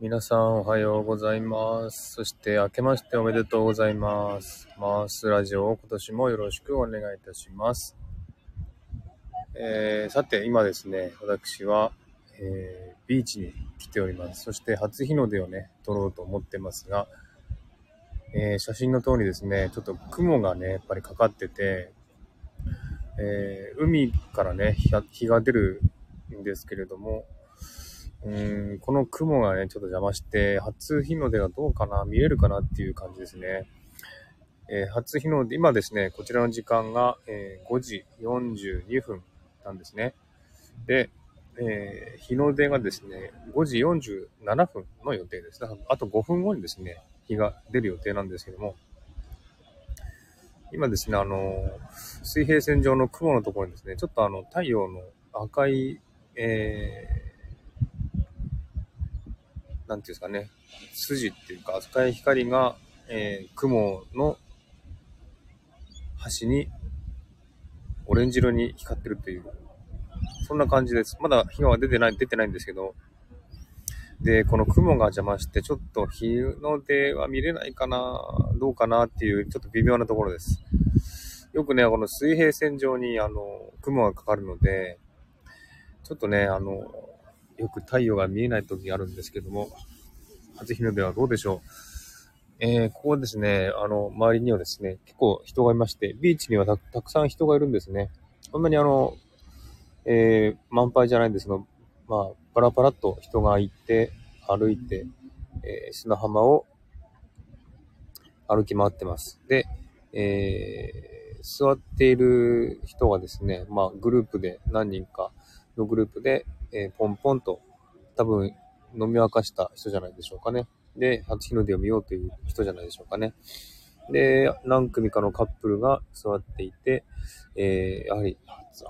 皆さんおはようございます。そして明けましておめでとうございます。マースラジオを今年もよろしくお願いいたします。えーさて今ですね、私は、えービーチに来ております。そして初日の出をね、撮ろうと思ってますが、えー写真の通りですね、ちょっと雲がね、やっぱりかかってて、え海からね日、日が出るんですけれども、うん、この雲がね、ちょっと邪魔して、初日の出がどうかな、見えるかなっていう感じですね。えー初日の出、今ですね、こちらの時間が、えー5時42分なんですね。で、えー日の出がですね、5時47分の予定です。あと5分後にですね、日が出る予定なんですけども、今ですね、あの水平線上の雲のところにですね、ちょっとあの、太陽の赤い、えーなんていうんですかね、筋っていうか赤い光が、えー雲の端にオレンジ色に光ってるという、そんな感じです。まだ日が出てない、出てないんですけど、で、この雲が邪魔して、ちょっと日の出は見れないかな、どうかなっていう、ちょっと微妙なところです。よくね、この水平線上に、あの、雲がかかるので、ちょっとね、あの、よく太陽が見えない時があるんですけども、初日の出はどうでしょう？えーここですね、あの、周りにはですね、結構人がいまして、ビーチにはたくさん人がいるんですね。そんなにあの、えー満杯じゃないんですけど、まあ、パラパラっと人がいて、歩いて、えー砂浜を歩き回ってます。で、えー座っている人がですね、まあ、グループで、何人かのグループで、えーポンポンと、多分、飲み明かした人じゃないでしょうかね。で、初日の出を見ようという人じゃないでしょうかね。で、何組かのカップルが座っていて、えーやはり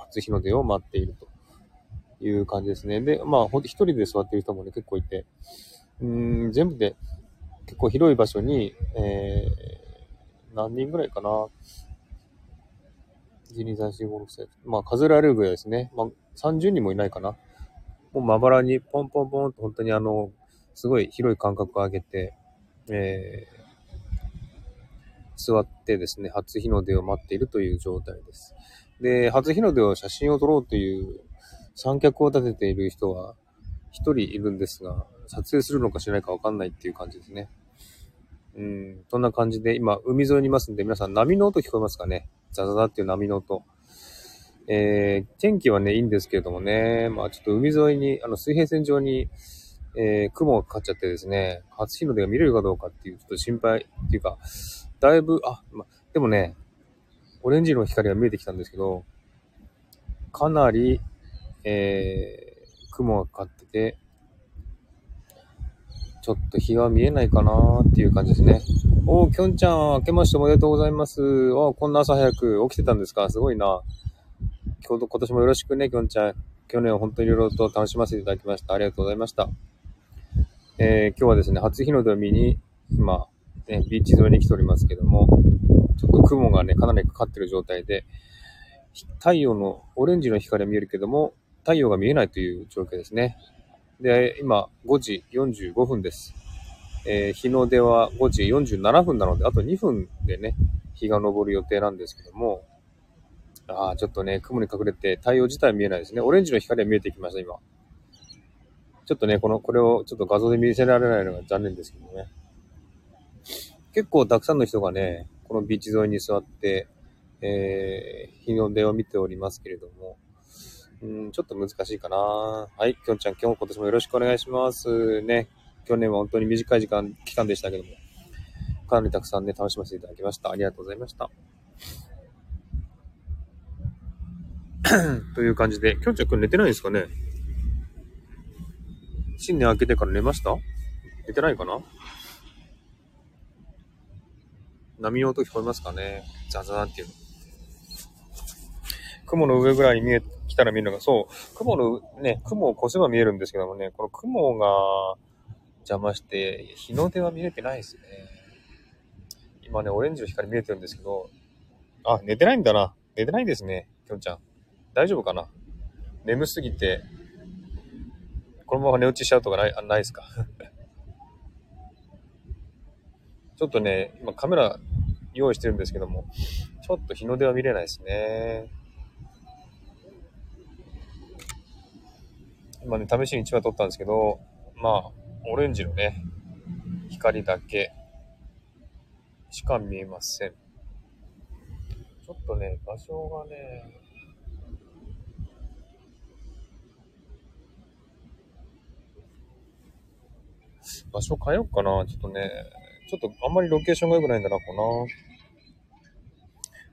初日の出を待っているという感じですね。で、まあ、ほんと一人で座っている人もね、結構いて、うん、全部で結構広い場所に、えー何人ぐらいかな。1、2、3、4、5、6、7。まあ、数えられるぐらいですね。まあ、30人もいないかな。もうまばらにポンポンポンと本当にあの、すごい広い間隔を上げて、えー座ってですね、初日の出を待っているという状態です。で、初日の出を写真を撮ろうという三脚を立てている人は一人いるんですが、撮影するのかしないかわかんないっていう感じですね。うん、そんな感じで、今、海沿いにいますんで、皆さん波の音聞こえますかね？ザザザっていう波の音。えー、天気はね、いいんですけれどもね、まあちょっと海沿いに、あの水平線上に、えー雲がかかっちゃってですね、初日の出が見れるかどうかっていう、ちょっと心配っていうか、だいぶ、あ、ま、でもね、オレンジの光が見えてきたんですけど、かなり、えー、雲がかかってて、ちょっと日が見えないかなっていう感じですね。おー、きょんちゃん、明けましておめでとうございます。おー、こんな朝早く起きてたんですか？すごいな。今日、今年もよろしくね、きょんちゃん。去年は本当にいろいろと楽しませていただきました。ありがとうございました。えー、今日はですね、初日の出を見に、今、ね、ビーチ沿いに来ておりますけども、ちょっと雲がね、かなりかかってる状態で、太陽のオレンジの光は見えるけども、太陽が見えないという状況ですね。で、今、5時45分です。えー日の出は5時47分なので、あと2分でね、日が昇る予定なんですけども、ああ、ちょっとね、雲に隠れて太陽自体は見えないですね。オレンジの光は見えてきました、今。ちょっとね、この、これをちょっと画像で見せられないのが残念ですけどね。結構たくさんの人がね、このビーチ沿いに座って、えー、日の出を見ておりますけれども、うん、ちょっと難しいかな。はい、きょんちゃん、今日も今年もよろしくお願いします。ね、去年は本当に短い時間、期間でしたけども、かなりたくさんね、楽しませていただきました。ありがとうございました。という感じで、きょんちゃん今日寝てないんですかね？新年明けてから寝ました？寝てないかな？波の音聞こえますかね？ザザザンっていうの。雲の上ぐらいに見え、来たら見るのが、そう、雲の、ね、雲を越せば見えるんですけどもね、この雲が邪魔して、日の出は見れてないですね。今ね、オレンジの光見えてるんですけど、あ、寝てないんだな。寝てないですね、きょんちゃん。大丈夫かな？眠すぎて、このまま寝落ちしちゃうとかない、ないですか？ちょっとね、今カメラ用意してるんですけども、ちょっと日の出は見れないですね。今ね、試しに1枚撮ったんですけど、まあ、オレンジのね、光だけしか見えません。ちょっとね、場所がね、場所変えようかな。ちょっとね、ちょっとあんまりロケーションが良くないんだな、こな。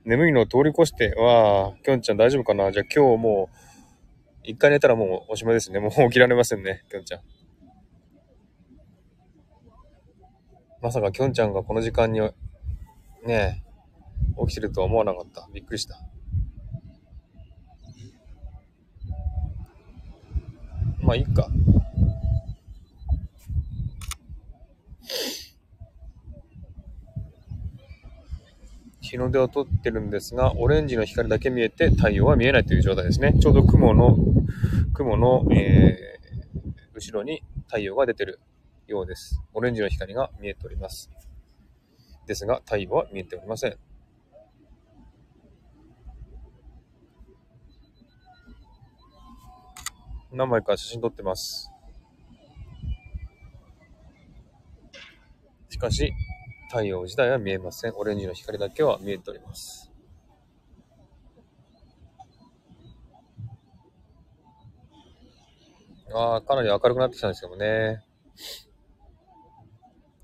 眠いのを通り越して、わあ、きょんちゃん大丈夫かなじゃあ今日もう、一回寝たらもうおしまいですね。もう起きられませんね、きょんちゃん。まさかきょんちゃんがこの時間に、ねえ起きてるとは思わなかった。びっくりした。まあ、いいか。日の出を撮ってるんですが、オレンジの光だけ見えて太陽は見えないという状態ですね。ちょうど雲の、雲の、えー、後ろに太陽が出てるようです。オレンジの光が見えております。ですが、太陽は見えておりません。何枚か写真撮ってます。しかし、太陽自体は見えません。オレンジの光だけは見えております。ああ、かなり明るくなってきたんですけどね。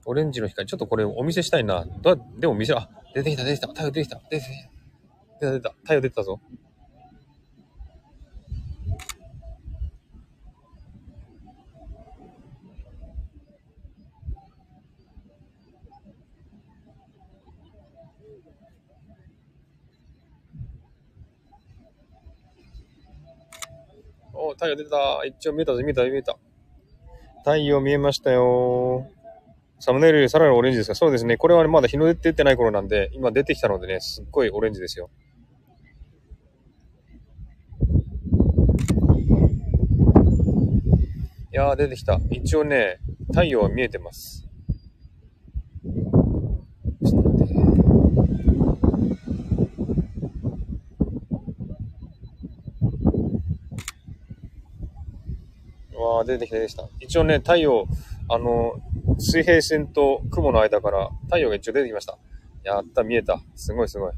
オレンジの光、ちょっとこれお見せしたいな。だでも見せ、あ、出てきた、出てきた、太陽出てきた、出てきた、出た、出た、太陽出てたぞ。太陽出た。一応見えたぞ、見えた、見えた。太陽見えましたよ。サムネイルよりさらにオレンジですかそうですね。これは、ね、まだ日の出てない頃なんで、今出てきたのでね、すっごいオレンジですよ。いやー、出てきた。一応ね、太陽は見えてます。わあ、出てきた、出てきた。一応ね、太陽、あの、水平線と雲の間から太陽が一応出てきました。やった、見えた。すごいすごい。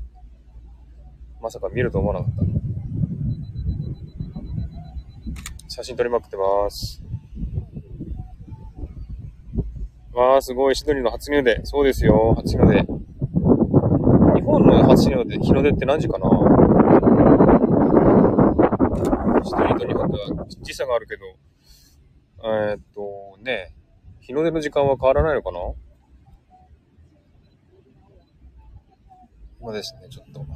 まさか見ると思わなかった。写真撮りまくってます。わあ、すごい。シドニーの初日の出。そうですよ。初日の出。日本の初日の出、日の出って何時かな？シドニーと日本では時差があるけど、えー、っと、ね、日の出の時間は変わらないのかな？今ですね、ちょっと。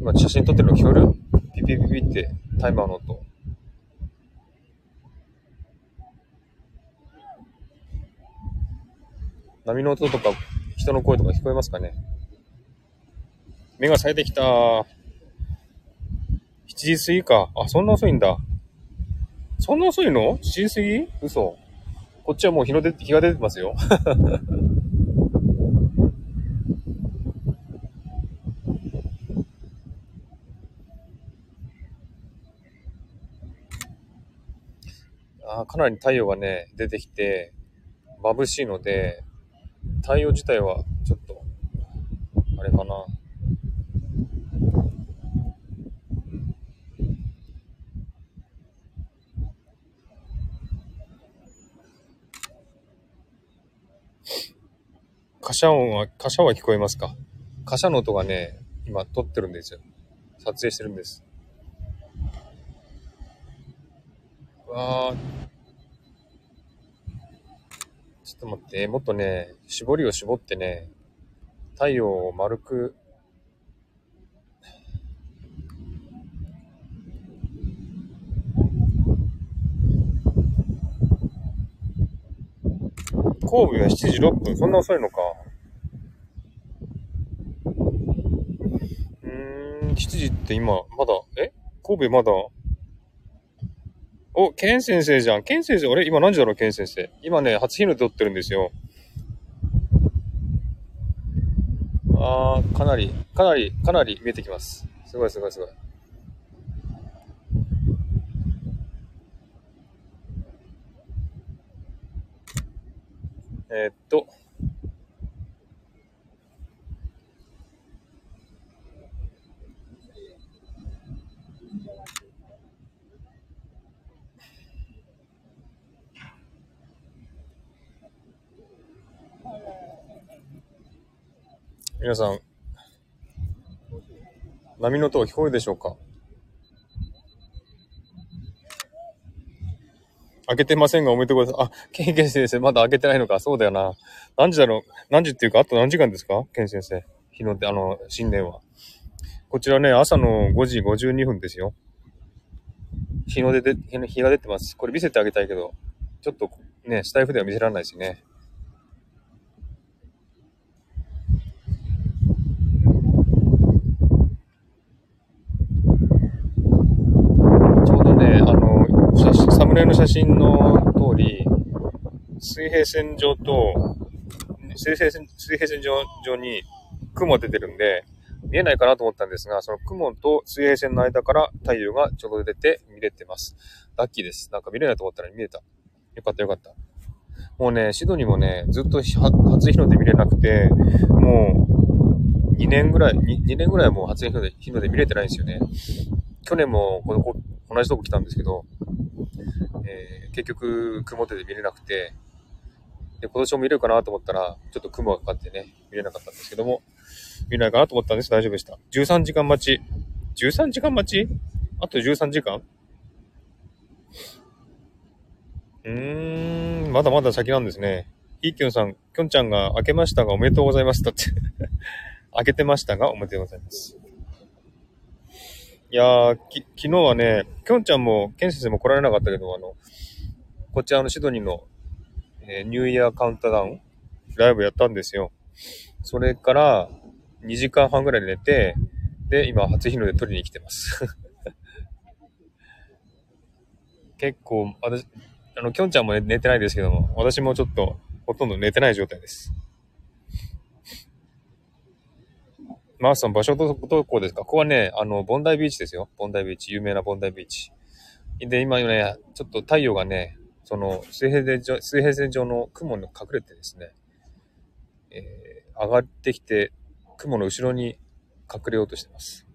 今写真撮ってるの聞こえる？ピピピピってタイマーの音。波の音とか人の声とか聞こえますかね？目が冴えてきた。7時過ぎか。あ、そんな遅いんだ。そんな遅いの ?7 時過ぎ？嘘。こっちはもう日の出、日が出てますよ。あかなり太陽がね、出てきて、眩しいので、太陽自体はちょっと、あれかな。貨車音は、貨車は聞こえますか？貨車の音がね、今撮ってるんですよ。撮影してるんです。わー。ちょっと待って、もっとね、絞りを絞ってね、太陽を丸く神戸は7時6分。そんな遅いのか。うーん、7時って今、まだ、え？神戸まだ、お、ケン先生じゃん。ケン先生、俺今何時だろう、ケン先生。今ね、初日の出撮ってるんですよ。あー、かなり、かなり、かなり見えてきます。すごいすごいすごい。えー、っと、皆さん、波の音聞こえるでしょうか？開けてませんがおめでとうございます。あ、ケンケン先生、まだ開けてないのか。そうだよな。何時だろう？何時っていうか、あと何時間ですか？ケン先生。日の出、あの、新年は。こちらね、朝の5時52分ですよ。日の出で、日が出てます。これ見せてあげたいけど、ちょっとね、スタイフでは見せられないですね。サムネの写真の通り、水平線上と、水平線、水平線上上に雲出てるんで、見えないかなと思ったんですが、その雲と水平線の間から太陽がちょうど出て見れてます。ラッキーです。なんか見れないと思ったら見えた。よかったよかった。もうね、シドニーもね、ずっと初日の出見れなくて、もう2年ぐらい、2, 2年ぐらいもう初日の出日の出見れてないんですよね。去年もこの同じとこ来たんですけど、えー、結局曇ってて見れなくて、で、今年も見れるかなと思ったら、ちょっと雲がかかってね、見れなかったんですけども、見れないかなと思ったんです。大丈夫でした。13時間待ち。13時間待ち？あと13時間？うーん、まだまだ先なんですね。いいきょんさん、きょんちゃんが開けましたがおめでとうございます。だって 開けてましたがおめでとうございます。いやー、き、昨日はね、きょんちゃんも、ケン先生も来られなかったけど、あの、こちらのシドニーの、えー、ニューイヤーカウントダウン、ライブやったんですよ。それから、2時間半ぐらい寝て、で、今、初日の出取りに来てます。結構、私、あの、きょんちゃんも寝てないですけども、私もちょっと、ほとんど寝てない状態です。マースさん、場所どこですか？ここはね、あの、ボンダイビーチですよ。ボンダイビーチ。有名なボンダイビーチ。で、今ね、ちょっと太陽がね、その水平線上、水平線上の雲に隠れてですね、えー、上がってきて、雲の後ろに隠れようとしてます。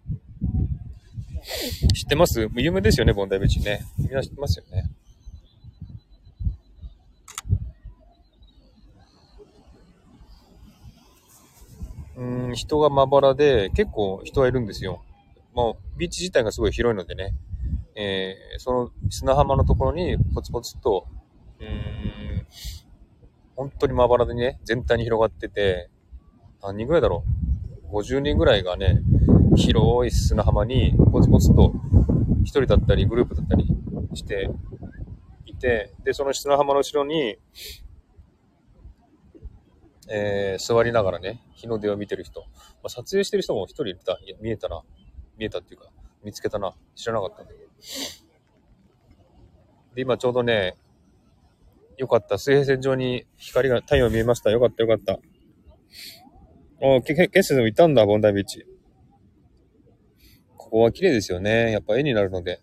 知ってます？有名ですよね、ボンダイビーチね。みんな知ってますよね。うん、人がまばらで、結構人はいるんですよ。まあ、ビーチ自体がすごい広いのでね、えー、その砂浜のところにポツポツと、うん、本当にまばらでね、全体に広がってて、何人ぐらいだろう ?50 人ぐらいがね、広い砂浜にポツポツと一人だったりグループだったりしていて、で、その砂浜の後ろに、えー、座りながらね、日の出を見てる人、まあ、撮影してる人も一人いた、いや、見えたな。見えたっていうか、見つけたな。知らなかったんだけど。で、今ちょうどね、よかった。水平線上に光が、太陽見えました。よかったよかった。おけ、け、ケッセンもいたんだ、ボンダイビーチ。ここは綺麗ですよね。やっぱ絵になるので。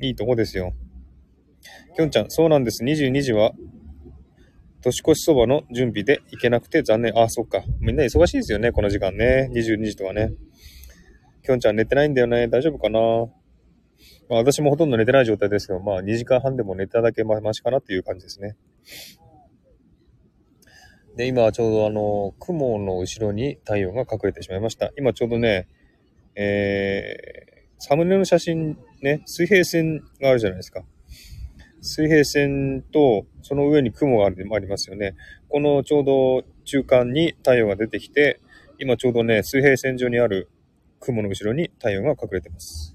いいとこですよ。きょんちゃん、そうなんです。22時は年越しそばの準備で行けなくて残念。あ、そっか。みんな忙しいですよね、この時間ね。22時とかね。きょんちゃん寝てないんだよね。大丈夫かな？まあ、私もほとんど寝てない状態ですけど、まあ2時間半でも寝ただけましかなっていう感じですね。で、今ちょうどあの、雲の後ろに太陽が隠れてしまいました。今ちょうどね、えー、サムネの写真ね、水平線があるじゃないですか。水平線とその上に雲がありますよね。このちょうど中間に太陽が出てきて、今ちょうどね、水平線上にある雲の後ろに太陽が隠れてます。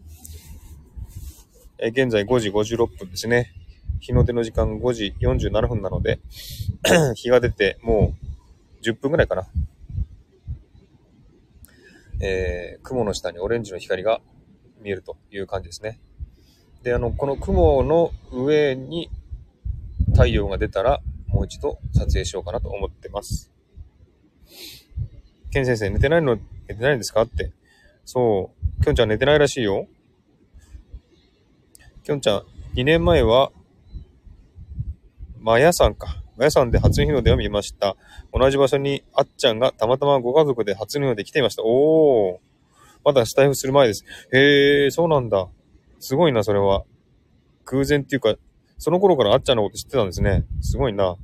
え現在5時56分ですね。日の出の時間5時47分なので 日が出てもう10分ぐらいかな。えー、雲の下にオレンジの光が見えるという感じですね。で、あの、この雲の上に太陽が出たら、もう一度撮影しようかなと思ってます。ケン先生、寝てないの、寝てないんですか？って。そう。きょんちゃん寝てないらしいよ。きょんちゃん、2年前は、マヤさんか。マヤさんで初日の出を見ました。同じ場所にあっちゃんがたまたまご家族で初日の出来ていました。おー。まだスタイフする前です。へえ、そうなんだ。すごいな、それは。偶然っていうか、その頃からあっちゃんのこと知ってたんですね。すごいな。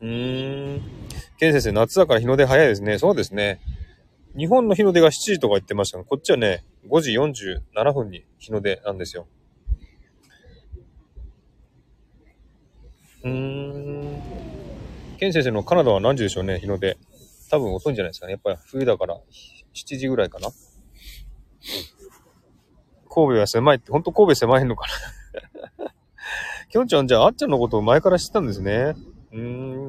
うーん。ケン先生、夏だから日の出早いですね。そうですね。日本の日の出が7時とか言ってましたが、こっちはね、5時47分に日の出なんですよ。うーん。ケン先生のカナダは何時でしょうね、日の出。多分遅いんじゃないですかね。やっぱり冬だから7時ぐらいかな。神戸は狭いって、ほんと神戸狭いのかな きょんちゃん、じゃあ、あっちゃんのことを前から知ったんですね。うー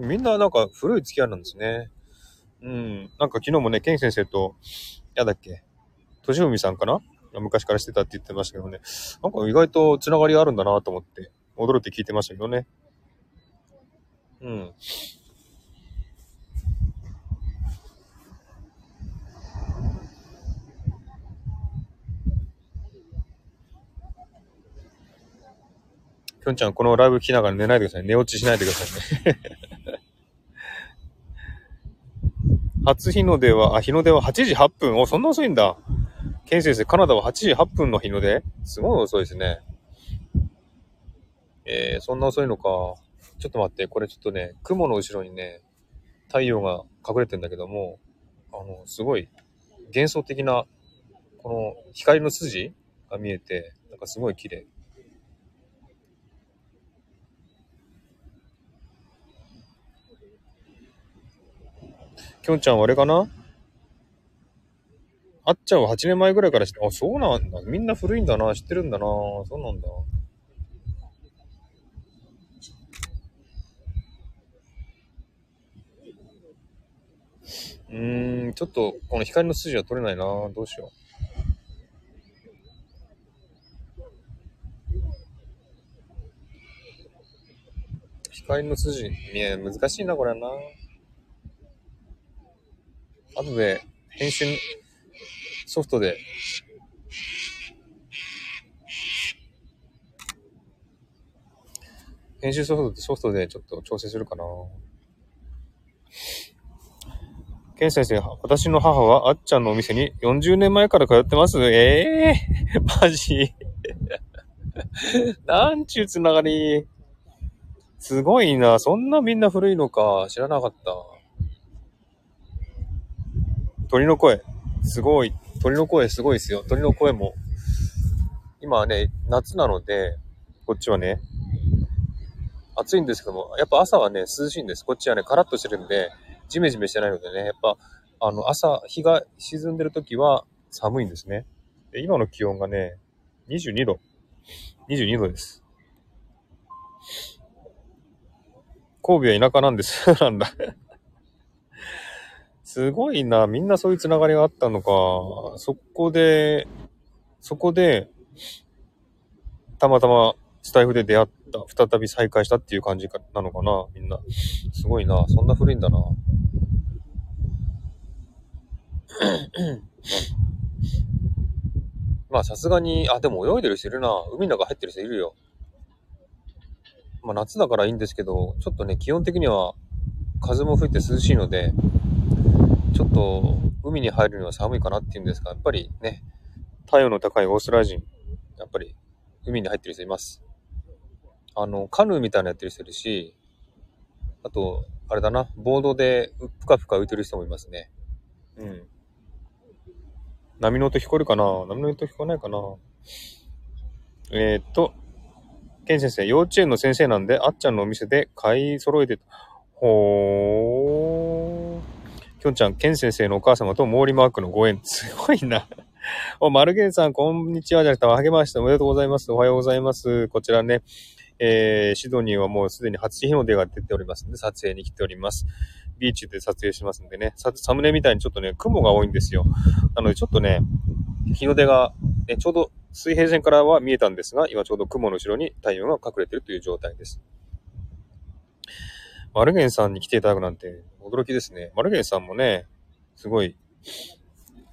ん、みんななんか古い付き合いなんですね。うん、なんか昨日もね、ケン先生と、やだっけ、としふみさんかな昔からしてたって言ってましたけどね。なんか意外とつながりあるんだなと思って、驚いて聞いてましたけどね。うん。んちゃん、このライブ聞きながら寝ないでください。寝落ちしないでくださいね。初日の出は、あ、日の出は8時8分。お、そんな遅いんだ。ケン先生、カナダは8時8分の日の出すごい遅いですね。えー、そんな遅いのか。ちょっと待って、これちょっとね、雲の後ろにね、太陽が隠れてんだけども、あの、すごい幻想的な、この光の筋が見えて、なんかすごい綺麗。きょんちゃんはあれかな？あっちゃんは8年前ぐらいから知って、あ、そうなんだ。みんな古いんだな。知ってるんだな。そうなんだ。うーん、ちょっと、この光の筋は取れないな。どうしよう。光の筋、いや、難しいな、これな。後で編集ソフトで編集ソフトソフトでちょっと調整するかな。ケン先生、私の母はあっちゃんのお店に40年前から通ってますええー、マジ？なんちゅうつながり。すごいな。そんなみんな古いのか。知らなかった。鳥の声、すごい。鳥の声すごいですよ。鳥の声も。今はね、夏なので、こっちはね、暑いんですけども、やっぱ朝はね、涼しいんです。こっちはね、カラッとしてるんで、ジメジメしてないのでね、やっぱ、あの、朝、日が沈んでる時は寒いんですね。で今の気温がね、22度。22度です。神戸は田舎なんです。なんだすごいな。みんなそういうつながりがあったのか。そこで、そこで、たまたまスタイフで出会った、再び再会したっていう感じかなのかな。みんな。すごいな。そんな古いんだな。まあさすがに、あ、でも泳いでる人いるな。海の中入ってる人いるよ。まあ夏だからいいんですけど、ちょっとね、基本的には風も吹いて涼しいので、ちょっと海に入るには寒いかなっていうんですが、やっぱりね、太陽の高いオーストラリア人、やっぱり海に入ってる人います。あの、カヌーみたいなやってる人いるし、あと、あれだな、ボードでぷかぷか浮いてる人もいますね。うん。波の音聞こえるかな？波の音聞こえないかな？えー、っと、ケン先生、幼稚園の先生なんで、あっちゃんのお店で買い揃えてた。ほー。きょんちゃん、ケン先生のお母様と毛利マークのご縁。すごいな。お、マルゲンさん、こんにちはじゃなくて、励ましておめでとうございます。おはようございます。こちらね、えー、シドニーはもうすでに初日の出が出ておりますので、撮影に来ております。ビーチで撮影しますんでね、サムネみたいにちょっとね、雲が多いんですよ。なので、ちょっとね、日の出が、ね、ちょうど水平線からは見えたんですが、今ちょうど雲の後ろに太陽が隠れているという状態です。マルゲンさんに来ていただくなんて驚きですね。マルゲンさんもね、すごい、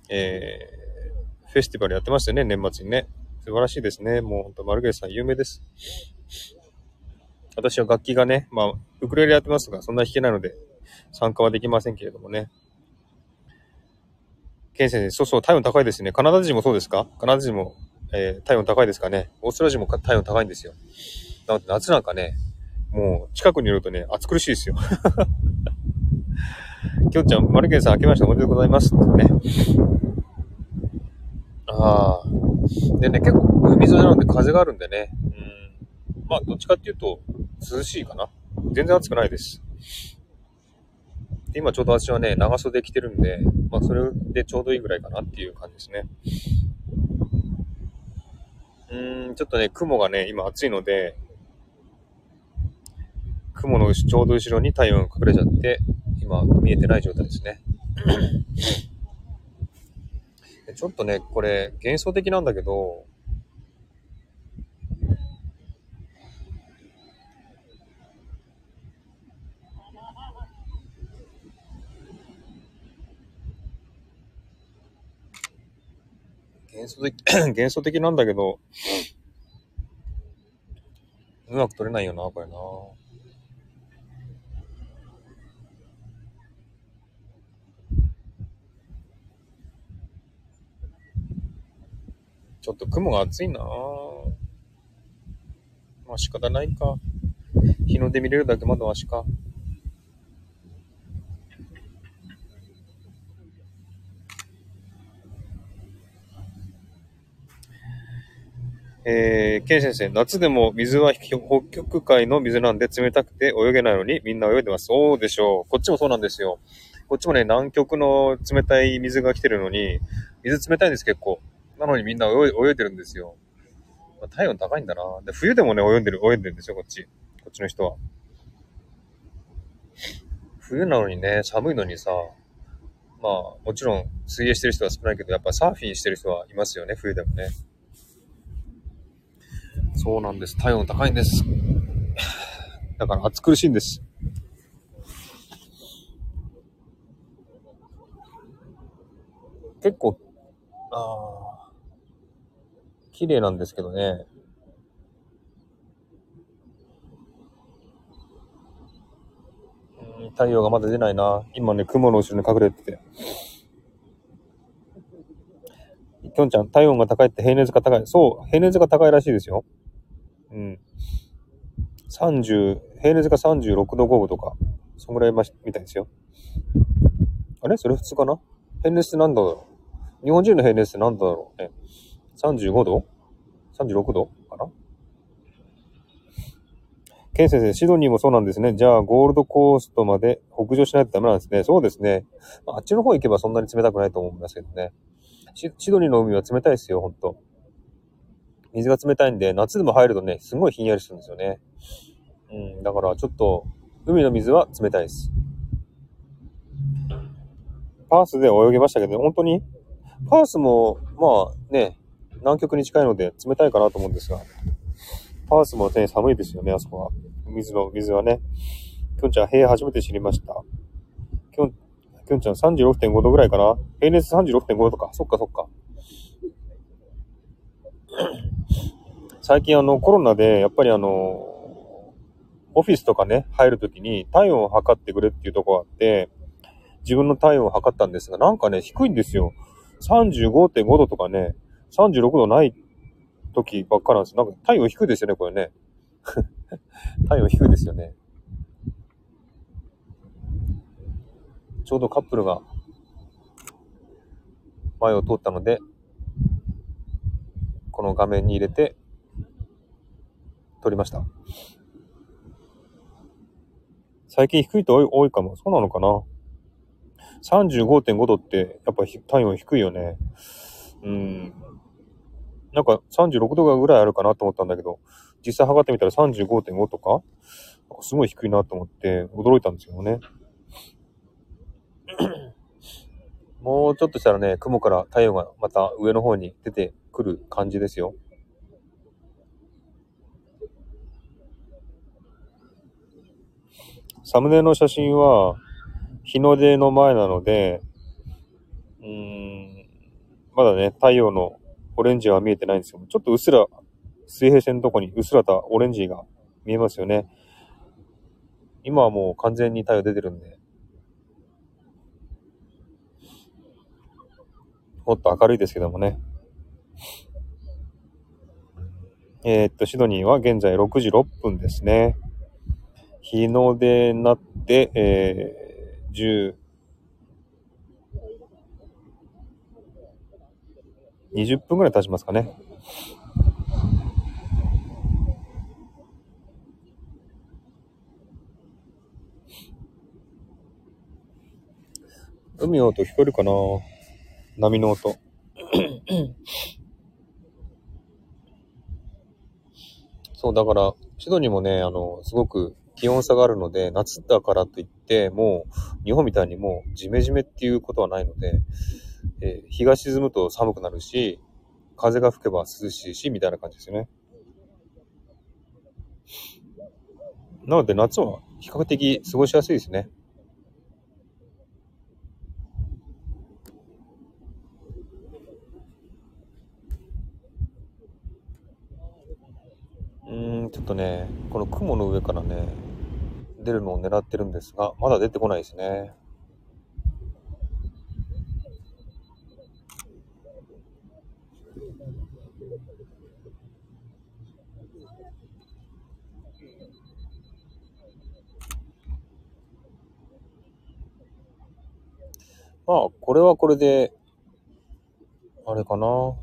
えー、フェスティバルやってましたよね、年末にね。素晴らしいですね。もうほんと、マルゲンさん有名です。私は楽器がね、まあ、ウクレレやってますが、そんな弾けないので、参加はできませんけれどもね。ケン先生、そうそう、体温高いですね。カナダ人もそうですか？カナダ人も、えー、体温高いですかね？オーストラリア人も体温高いんですよ。なので、夏なんかね、もう、近くにいるとね、暑苦しいですよ。きょんちゃん、マルケンさん、明けましておめでとうございます。ね。ああ。でね、結構、海沿いなので風があるんでね。うん。まあ、どっちかっていうと、涼しいかな。全然暑くないです。今ちょうど私はね、長袖着てるんで、まあそれでちょうどいいぐらいかなっていう感じですね。うん、ちょっとね、雲がね、今暑いので、雲のちょうど後ろに太陽が隠れちゃって、今見えてない状態ですね。ちょっとね、これ幻想的なんだけど、幻想的、幻想的なんだけど、うまく撮れないよな、これな。ちょっと雲が厚いなまあ仕方ないか。日の出見れるだけまだマシか。えー、ケン先生、夏でも水は北極海の水なんで冷たくて泳げないのにみんな泳いでます。そうでしょう。こっちもそうなんですよ。こっちもね、南極の冷たい水が来てるのに、水冷たいんです結構。なのにみんな泳い泳いでるんですよ。まあ、体温高いんだな。で、冬でもね、泳いでる、泳いでるんですよ、こっち。こっちの人は。冬なのにね、寒いのにさ、まあ、もちろん水泳してる人は少ないけど、やっぱサーフィンしてる人はいますよね、冬でもね。そうなんです。体温高いんです。だから暑苦しいんです。結構、ああ、綺麗なんですけどね。太陽がまだ出ないな。今ね、雲の後ろに隠れてて。きょんちゃん、体温が高いって平熱が高い。そう、平熱が高いらしいですよ。うん。30、平熱が36度5分とか、そんぐらいまし、みたいですよ。あれ？それ普通かな？平熱って何度だろう？日本人の平熱って何度だろうね。35度 ?36 度？かな？ケン先生、シドニーもそうなんですね。じゃあ、ゴールドコーストまで北上しないとダメなんですね。そうですね。あっちの方行けばそんなに冷たくないと思いますけどね。シドニーの海は冷たいですよ、ほんと。水が冷たいんで、夏でも入るとね、すごいひんやりするんですよね。うん、だからちょっと、海の水は冷たいです。パースで泳げましたけど、ね、本当に？パースも、まあね、南極に近いので冷たいかなと思うんですが、パースもね、寒いですよね、あそこは。水の、水はね。きょんちゃん、平初めて知りました。きょん、きょんちゃん36.5度ぐらいかな平熱36.5度とか。そっかそっか。最近あのコロナでやっぱりあの、オフィスとかね、入るときに体温を測ってくれっていうとこがあって、自分の体温を測ったんですが、なんかね、低いんですよ。35.5度とかね、36度ない時ばっかなんですよ。なんか体温低いですよね、これね。体温低いですよね。ちょうどカップルが前を通ったので、この画面に入れて撮りました。最近低いと多いかも。そうなのかな ?35.5 度ってやっぱ体温低いよね。うん。なんか36度ぐらいあるかなと思ったんだけど、実際測ってみたら35.5とか、すごい低いなと思って驚いたんですよね。もうちょっとしたらね、雲から太陽がまた上の方に出てくる感じですよ。サムネの写真は日の出の前なので、うーん、まだね、太陽のオレンジは見えてないんですけど、ちょっとうっすら水平線のとこにうっすらとオレンジが見えますよね。今はもう完全に太陽出てるんで、もっと明るいですけどもね。えー、っと、シドニーは現在6時6分ですね。日の出になって、えー、10、20分ぐらい経ちますかね。海の音聞こえるかな？波の音。そう、だから、シドニーもね、あの、すごく気温差があるので、夏だからといって、もう、日本みたいにもう、ジメジメっていうことはないので、えー、日が沈むと寒くなるし、風が吹けば涼しいし、みたいな感じですよね。なので、夏は比較的過ごしやすいですね。うん、ちょっとね、この雲の上からね、出るのを狙ってるんですが、まだ出てこないですね。まあ、ここれはこれで、あれかな。ちょ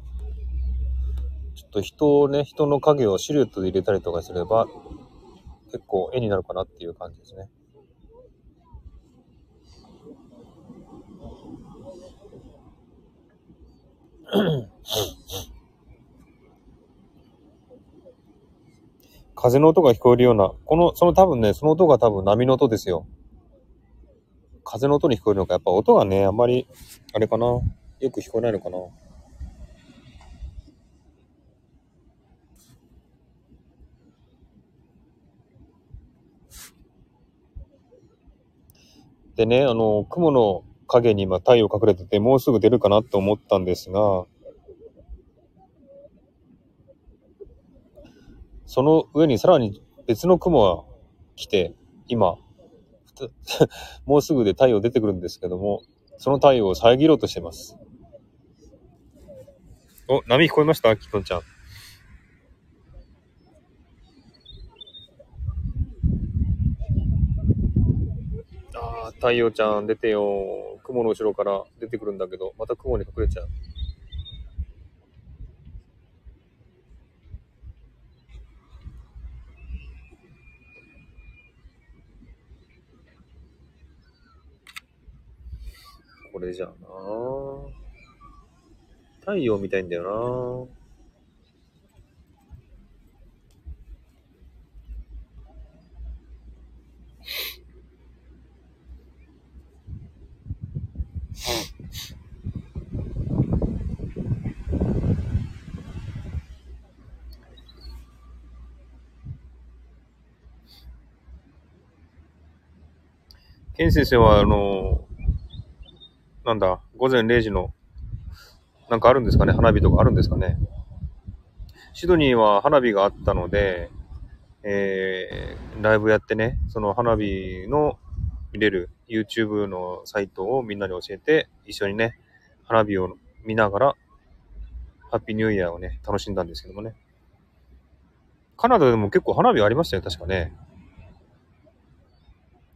っと人をね、人の影をシルエットで入れたりとかすれば、結構絵になるかなっていう感じですね。風の音が聞こえるような、この、その多分ね、その音が多分波の音ですよ。風の音に聞こえるのか、やっぱ音がね、あんまり、あれかな？よく聞こえないのかな？でね、あの、雲の影に今太陽隠れてて、もうすぐ出るかなって思ったんですが、その上にさらに別の雲が来て、今、もうすぐで太陽出てくるんですけども、その太陽を遮ろうとしてます。お、波聞こえました？キトンちゃん。ああ、太陽ちゃん出てよ。雲の後ろから出てくるんだけど、また雲に隠れちゃう。これじゃあな。太陽みたいんだよな。ケン先生は、あの、なんだ、午前0時の、なんかあるんですかね花火とかあるんですかねシドニーは花火があったので、えー、ライブやってね、その花火の見れる YouTube のサイトをみんなに教えて、一緒にね、花火を見ながら、ハッピーニューイヤーをね、楽しんだんですけどもね。カナダでも結構花火ありましたよ、確かね。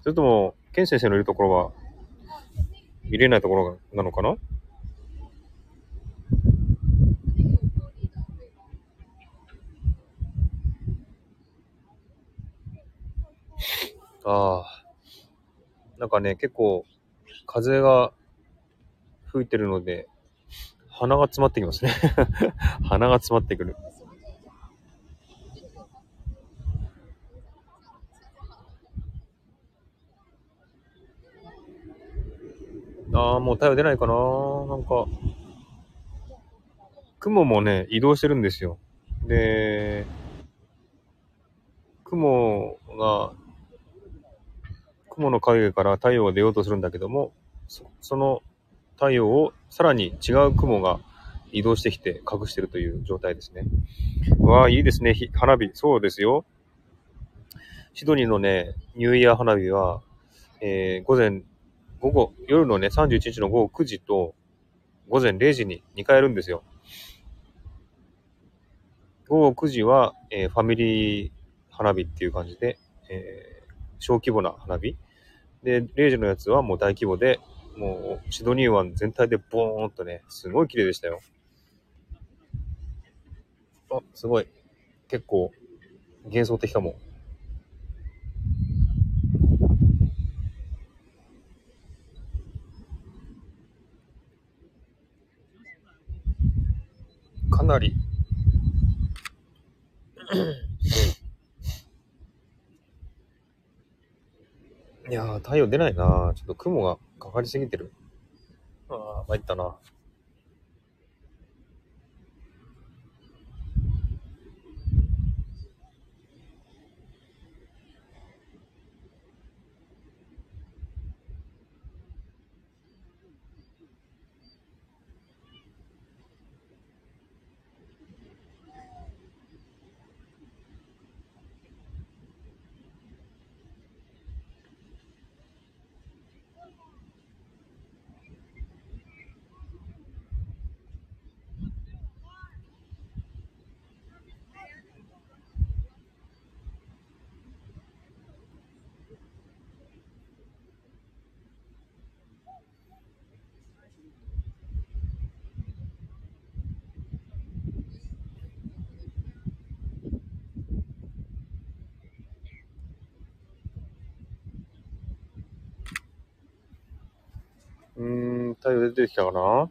それとも、ケン先生のいるところは、見れないところなのかな？ああ。なんかね、結構、風が吹いてるので、鼻が詰まってきますね 鼻が詰まってくる。ああ、もう太陽出ないかななんか、雲もね、移動してるんですよ。で、雲が、雲の影から太陽が出ようとするんだけども、その太陽をさらに違う雲が移動してきて隠してるという状態ですね。わあ、いいですね。花火。そうですよ。シドニーのね、ニューイヤー花火は、えー午前、午後、夜のね、31日の午後9時と午前0時に2回やるんですよ。午後9時は、えーファミリー花火っていう感じで、えー小規模な花火。で、0時のやつはもう大規模で、もうシドニー湾全体でボーンとね、すごい綺麗でしたよ。あ、すごい。結構幻想的かも。かなり いやー、太陽出ないなちょっと雲がかかりすぎてる。ああ、参ったな。うーん、太陽出てきたかな？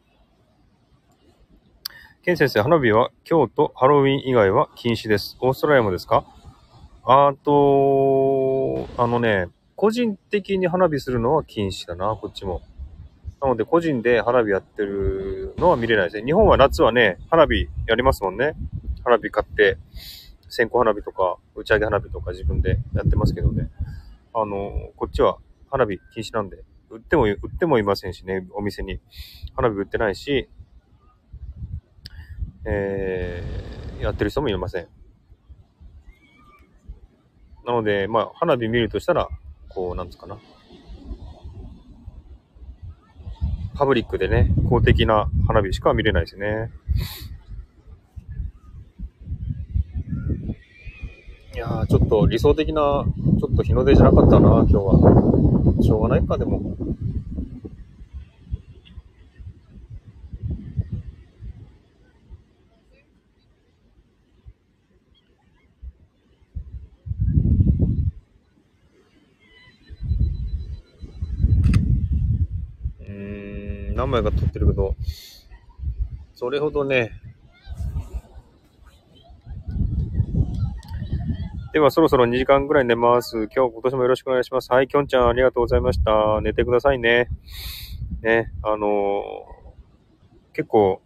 ケン先生、花火は今日とハロウィン以外は禁止です。オーストラリアもですか？あと、あのね、個人的に花火するのは禁止だな、こっちも。なので、個人で花火やってるのは見れないですね。日本は夏はね、花火やりますもんね。花火買って、線香花火とか、打ち上げ花火とか自分でやってますけどね。あの、こっちは花火禁止なんで、売っても、売ってもいませんしね、お店に。花火売ってないし、えー、やってる人もいません。なので、まあ、花火見るとしたら、こう、なんつうかな。パブリックでね、公的な花火しか見れないですね。いやー、ちょっと理想的な、ちょっと日の出じゃなかったな、今日は。しょうがないか、でも。うん、何枚か撮ってるけど、それほどね。では、そろそろ2時間ぐらい寝ます。今日、今年もよろしくお願いします。はい、きょんちゃん、ありがとうございました。寝てくださいね。ね、あのー結構、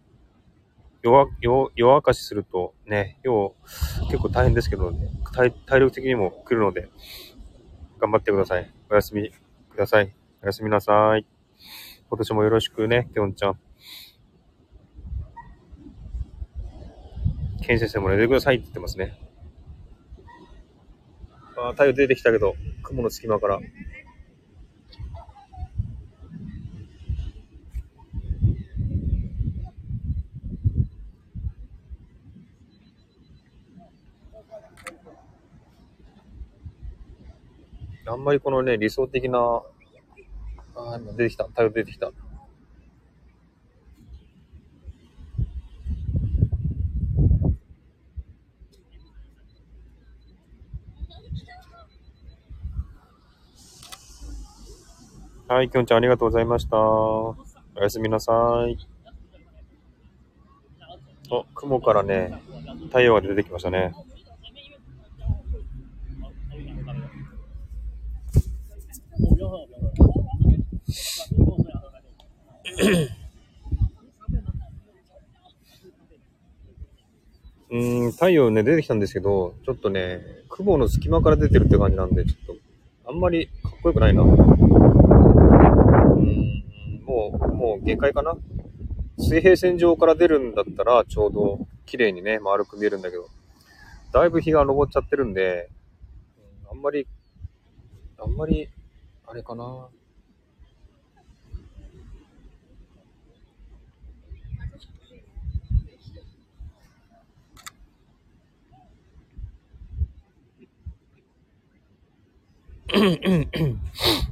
夜夜夜明かしするとね、要結構大変ですけど、ね、体体力的にも来るので、頑張ってください。おやすみください。おやすみなさい。今年もよろしくね、きょんちゃん。ケン先生も寝てくださいって言ってますね。あ太陽出てきたけど、雲の隙間から。あんまりこのね、理想的な、あ今出てきた。太陽出てきた。はい、きょんちゃんありがとうございました。おやすみなさい。お、雲からね、太陽が出てきましたね。うん、太陽ね、出てきたんですけど、ちょっとね、雲の隙間から出てるって感じなんで、ちょっと、あんまりかっこよくないな。限界かな？水平線上から出るんだったら、ちょうど綺麗にね、丸く見えるんだけど、だいぶ日が昇っちゃってるんで、うんあんまり、あんまり、あれかな？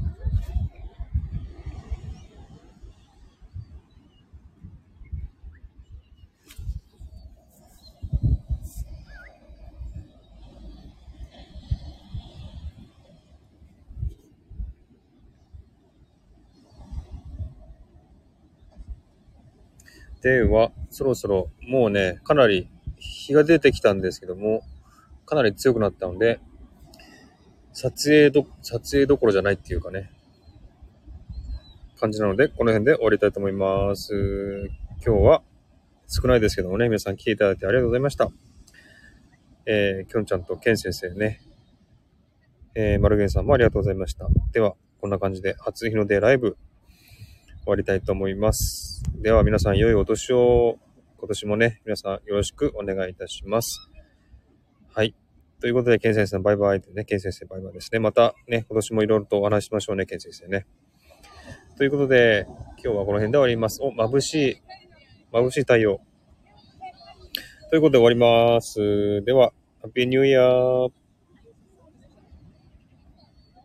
では、そろそろ、もうね、かなり日が出てきたんですけども、かなり強くなったので、撮影ど、撮影どころじゃないっていうかね、感じなので、この辺で終わりたいと思います。今日は少ないですけどもね、皆さん聞いていただいてありがとうございました。えー、きょんちゃんとけん先生ね、えー、マルゲンさんもありがとうございました。では、こんな感じで初日の出ライブ終わりたいと思います。では皆さん良いお年を今年もね、皆さんよろしくお願いいたします。はい。ということで、ケン先生のバイバイでね、ケン先生バイバイですね。またね、今年もいろいろとお話ししましょうね、ケン先生ね。ということで、今日はこの辺で終わります。お、眩しい、眩しい太陽。ということで終わります。では、ハッピーニューイヤー。